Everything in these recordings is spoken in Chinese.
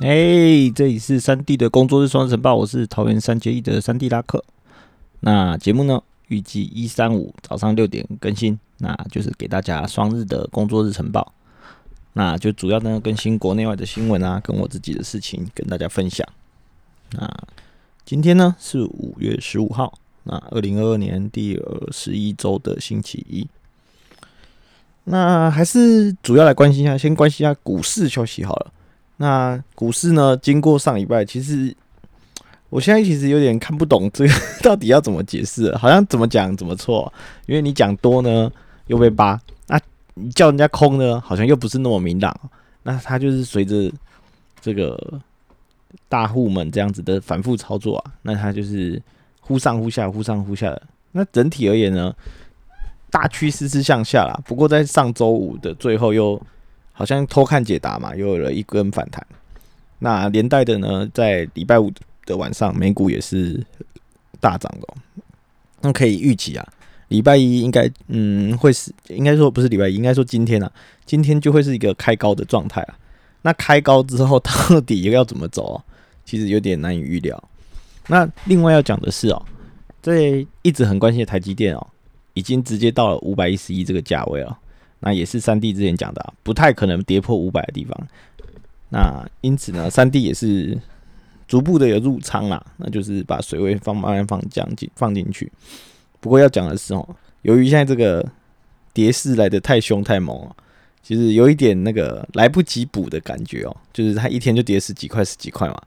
哎，这里是三 D 的工作日双日晨报，我是桃园三结义的三 D 拉克。那节目呢，预计一三五早上六点更新，那就是给大家双日的工作日晨报。那就主要呢更新国内外的新闻啊，跟我自己的事情跟大家分享。那今天呢是五月十五号，那二零二二年第二十一周的星期一。那还是主要来关心一下，先关心一下股市消息好了。那股市呢？经过上礼拜，其实我现在其实有点看不懂这个 到底要怎么解释，好像怎么讲怎么错。因为你讲多呢又被扒，那你叫人家空呢，好像又不是那么明朗。那它就是随着这个大户们这样子的反复操作啊，那它就是忽上忽下，忽上忽下的。那整体而言呢，大趋势是向下啦。不过在上周五的最后又。好像偷看解答嘛，又有了一根反弹。那连带的呢，在礼拜五的晚上，美股也是大涨的。那可以预期啊，礼拜一应该嗯会是，应该说不是礼拜一，应该说今天啊，今天就会是一个开高的状态啊。那开高之后到底要怎么走啊？其实有点难以预料。那另外要讲的是哦，在一直很关心的台积电哦，已经直接到了五百一十一这个价位了。那也是三 D 之前讲的，啊不太可能跌破五百的地方。那因此呢，三 D 也是逐步的有入仓啦，那就是把水位放慢慢放降进放进去。不过要讲的是哦，由于现在这个跌势来的太凶太猛了，其实有一点那个来不及补的感觉哦，就是它一天就跌十几块十几块嘛。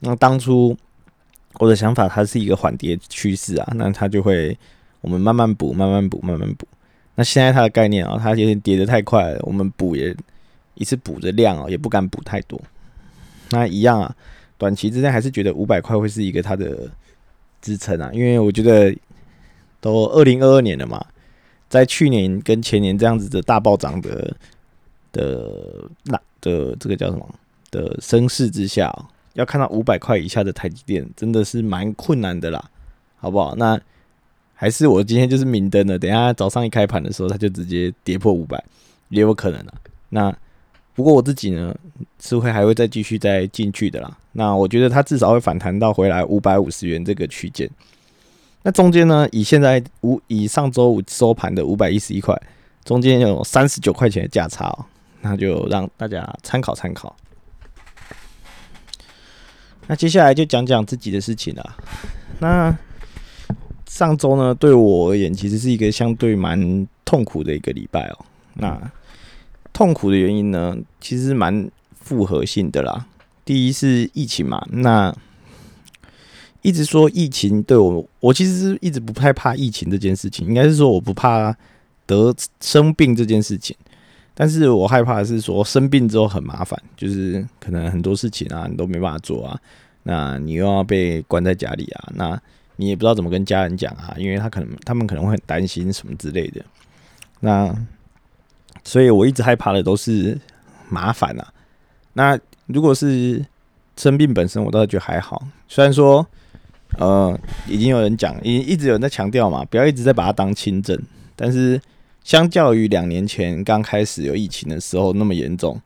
那当初我的想法，它是一个缓跌趋势啊，那它就会我们慢慢补，慢慢补，慢慢补。那现在它的概念啊，它有点跌得太快了，我们补也一次补的量啊，也不敢补太多。那一样啊，短期之内还是觉得五百块会是一个它的支撑啊，因为我觉得都二零二二年了嘛，在去年跟前年这样子的大暴涨的的那的这个叫什么的升势之下，要看到五百块以下的台积电，真的是蛮困难的啦，好不好？那。还是我今天就是明灯了，等下早上一开盘的时候，它就直接跌破五百，也有可能啊。那不过我自己呢，是会还会再继续再进去的啦。那我觉得它至少会反弹到回来五百五十元这个区间。那中间呢，以现在五以上周五收盘的五百一十一块，中间有三十九块钱的价差哦，那就让大家参考参考。那接下来就讲讲自己的事情了。那上周呢，对我而言其实是一个相对蛮痛苦的一个礼拜哦。那痛苦的原因呢，其实蛮复合性的啦。第一是疫情嘛，那一直说疫情对我，我其实是一直不太怕疫情这件事情，应该是说我不怕得生病这件事情，但是我害怕的是说生病之后很麻烦，就是可能很多事情啊你都没办法做啊，那你又要被关在家里啊，那。你也不知道怎么跟家人讲啊，因为他可能他们可能会很担心什么之类的。那所以我一直害怕的都是麻烦啊。那如果是生病本身，我倒是觉得还好。虽然说，呃，已经有人讲，已一直有人在强调嘛，不要一直在把它当轻症。但是相较于两年前刚开始有疫情的时候那么严重，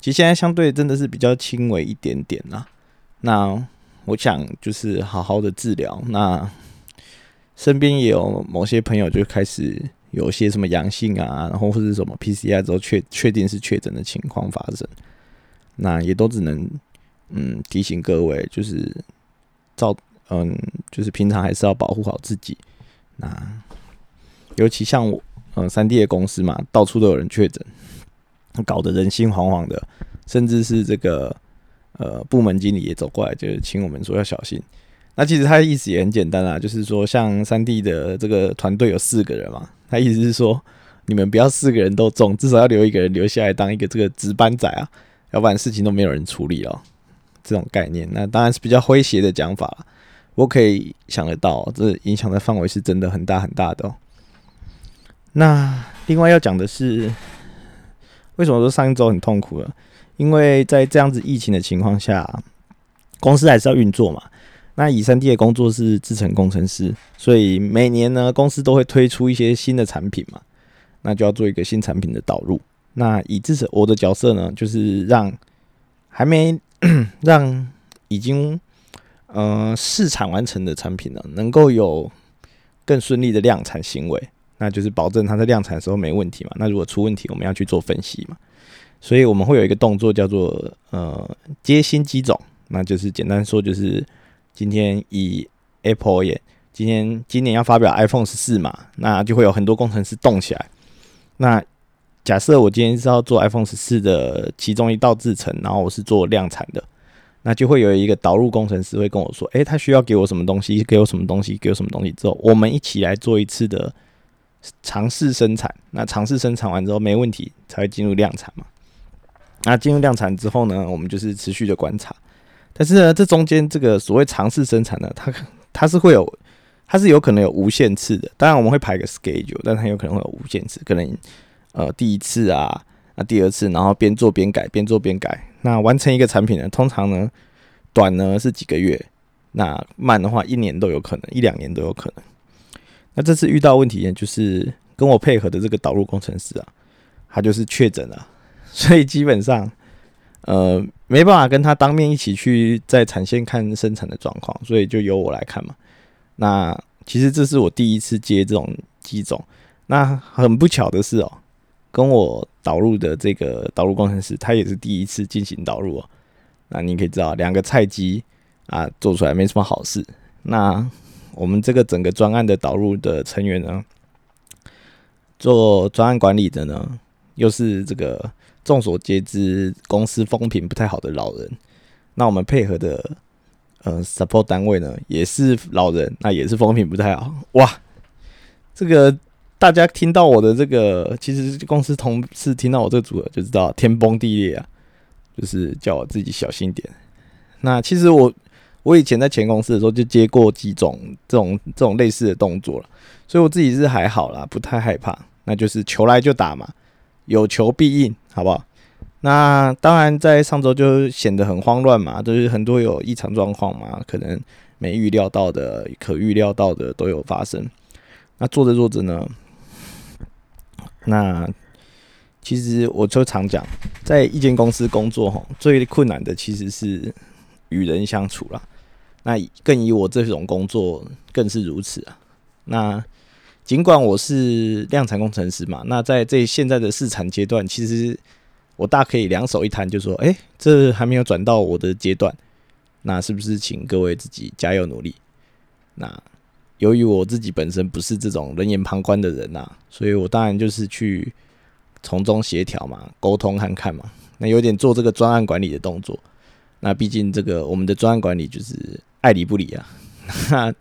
其实现在相对真的是比较轻微一点点啦。那。我想就是好好的治疗。那身边也有某些朋友就开始有些什么阳性啊，然后或者什么 PCR 之后确确定是确诊的情况发生，那也都只能嗯提醒各位，就是照嗯就是平常还是要保护好自己。那尤其像我嗯三 D 的公司嘛，到处都有人确诊，搞得人心惶惶的，甚至是这个。呃，部门经理也走过来，就是请我们说要小心。那其实他的意思也很简单啦，就是说像三 D 的这个团队有四个人嘛，他意思是说你们不要四个人都中，至少要留一个人留下来当一个这个值班仔啊，要不然事情都没有人处理哦。这种概念，那当然是比较诙谐的讲法。我可以想得到，这影响的范围是真的很大很大的哦。那另外要讲的是，为什么说上一周很痛苦了？因为在这样子疫情的情况下，公司还是要运作嘛。那以三 D 的工作是制程工程师，所以每年呢，公司都会推出一些新的产品嘛，那就要做一个新产品的导入。那以制程我的角色呢，就是让还没 让已经呃试产完成的产品呢，能够有更顺利的量产行为，那就是保证它在量产的时候没问题嘛。那如果出问题，我们要去做分析嘛。所以我们会有一个动作叫做呃接新机种，那就是简单说就是今天以 Apple 也今天今年要发表 iPhone 十四嘛，那就会有很多工程师动起来。那假设我今天是要做 iPhone 十四的其中一道制程，然后我是做量产的，那就会有一个导入工程师会跟我说：“诶，他需要给我什么东西？给我什么东西？给我什么东西？”之后，我们一起来做一次的尝试生产。那尝试生产完之后没问题，才会进入量产嘛。那进入量产之后呢，我们就是持续的观察。但是呢，这中间这个所谓尝试生产呢，它它是会有，它是有可能有无限次的。当然我们会排个 schedule，但它有可能会有无限次，可能。呃，第一次啊，那第二次，然后边做边改，边做边改。那完成一个产品呢，通常呢，短呢是几个月，那慢的话一年都有可能，一两年都有可能。那这次遇到问题呢，就是跟我配合的这个导入工程师啊，他就是确诊了，所以基本上呃没办法跟他当面一起去在产线看生产的状况，所以就由我来看嘛。那其实这是我第一次接这种机种，那很不巧的是哦。跟我导入的这个导入工程师，他也是第一次进行导入哦。那你可以知道，两个菜鸡啊，做出来没什么好事。那我们这个整个专案的导入的成员呢，做专案管理的呢，又是这个众所皆知公司风评不太好的老人。那我们配合的呃 support 单位呢，也是老人，那也是风评不太好。哇，这个。大家听到我的这个，其实公司同事听到我这个组合就知道天崩地裂啊，就是叫我自己小心点。那其实我我以前在前公司的时候就接过几种这种这种类似的动作了，所以我自己是还好啦，不太害怕。那就是求来就打嘛，有求必应，好不好？那当然在上周就显得很慌乱嘛，就是很多有异常状况嘛，可能没预料到的、可预料到的都有发生。那做着做着呢？那其实我就常讲，在一间公司工作哈，最困难的其实是与人相处啦。那更以我这种工作更是如此啊。那尽管我是量产工程师嘛，那在这现在的试产阶段，其实我大可以两手一摊，就说：哎，这还没有转到我的阶段，那是不是请各位自己加油努力？那。由于我自己本身不是这种冷眼旁观的人呐，所以我当然就是去从中协调嘛，沟通看看嘛。那有点做这个专案管理的动作。那毕竟这个我们的专案管理就是爱理不理啊。那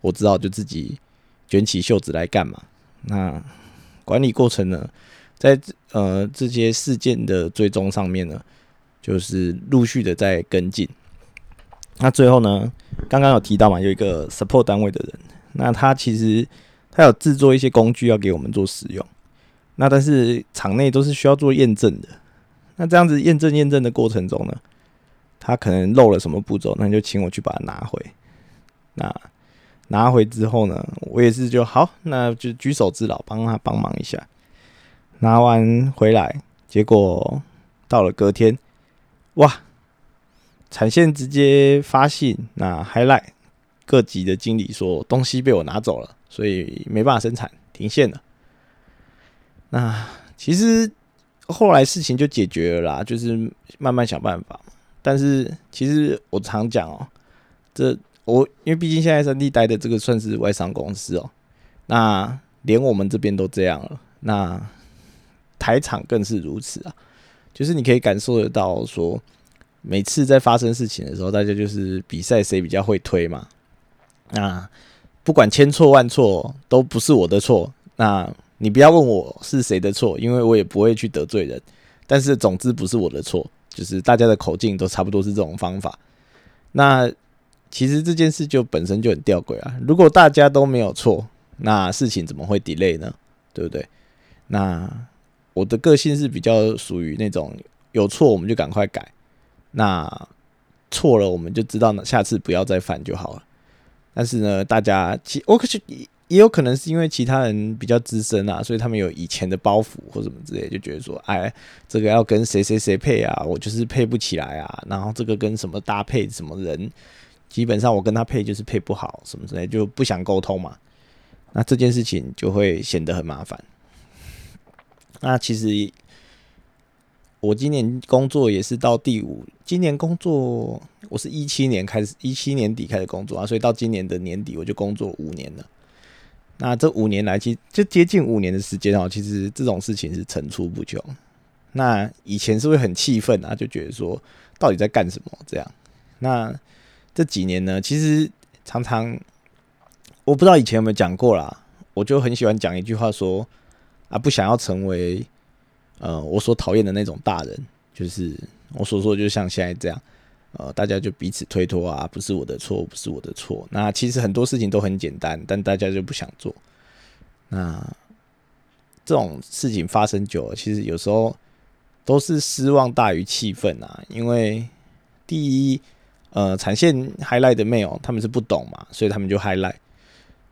我知道就自己卷起袖子来干嘛。那管理过程呢，在呃这些事件的追踪上面呢，就是陆续的在跟进。那最后呢？刚刚有提到嘛，有一个 support 单位的人，那他其实他有制作一些工具要给我们做使用，那但是场内都是需要做验证的。那这样子验证验证的过程中呢，他可能漏了什么步骤，那就请我去把它拿回。那拿回之后呢，我也是就好，那就举手之劳，帮他帮忙一下。拿完回来，结果到了隔天，哇！产线直接发信，那还赖各级的经理说东西被我拿走了，所以没办法生产，停线了。那其实后来事情就解决了啦，就是慢慢想办法。但是其实我常讲哦，这我因为毕竟现在三 D 待的这个算是外商公司哦，那连我们这边都这样了，那台场更是如此啊，就是你可以感受得到说。每次在发生事情的时候，大家就是比赛谁比较会推嘛。那不管千错万错都不是我的错。那你不要问我是谁的错，因为我也不会去得罪人。但是总之不是我的错，就是大家的口径都差不多是这种方法。那其实这件事就本身就很吊诡啊。如果大家都没有错，那事情怎么会 delay 呢？对不对？那我的个性是比较属于那种有错我们就赶快改。那错了，我们就知道，下次不要再犯就好了。但是呢，大家其我可是也有可能是因为其他人比较资深啊，所以他们有以前的包袱或什么之类，就觉得说，哎，这个要跟谁谁谁配啊，我就是配不起来啊。然后这个跟什么搭配，什么人，基本上我跟他配就是配不好，什么之类，就不想沟通嘛。那这件事情就会显得很麻烦。那其实我今年工作也是到第五，今年工作我是一七年开始，一七年底开始工作啊，所以到今年的年底我就工作五年了。那这五年来，其实就接近五年的时间哦，其实这种事情是层出不穷。那以前是会很气愤啊，就觉得说到底在干什么这样。那这几年呢，其实常常我不知道以前有没有讲过啦，我就很喜欢讲一句话说啊，不想要成为呃我所讨厌的那种大人，就是我所说，就像现在这样。呃，大家就彼此推脱啊，不是我的错，不是我的错。那其实很多事情都很简单，但大家就不想做。那这种事情发生久了，其实有时候都是失望大于气愤啊。因为第一，呃，产线 highlight 的 mail 他们是不懂嘛，所以他们就 highlight。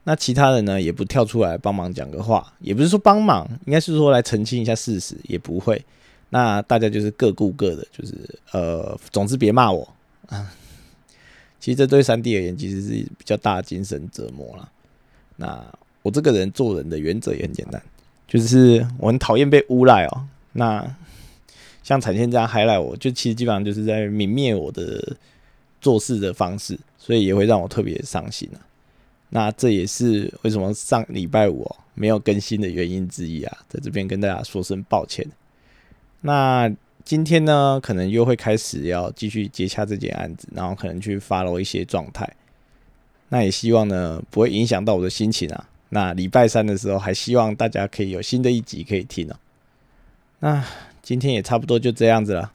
那其他人呢，也不跳出来帮忙讲个话，也不是说帮忙，应该是说来澄清一下事实，也不会。那大家就是各顾各的，就是呃，总之别骂我啊。其实这对三 D 而言，其实是比较大的精神折磨了。那我这个人做人的原则也很简单，就是我很讨厌被诬赖哦。那 像产线这样害赖我，就其实基本上就是在泯灭我的做事的方式，所以也会让我特别伤心啊。那这也是为什么上礼拜五没有更新的原因之一啊，在这边跟大家说声抱歉。那今天呢，可能又会开始要继续接洽这件案子，然后可能去发了一些状态。那也希望呢，不会影响到我的心情啊。那礼拜三的时候，还希望大家可以有新的一集可以听哦。那今天也差不多就这样子了。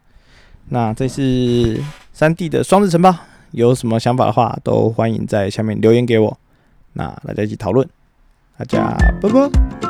那这是三 D 的双子城吧，有什么想法的话，都欢迎在下面留言给我。那大家一起讨论。大家拜拜。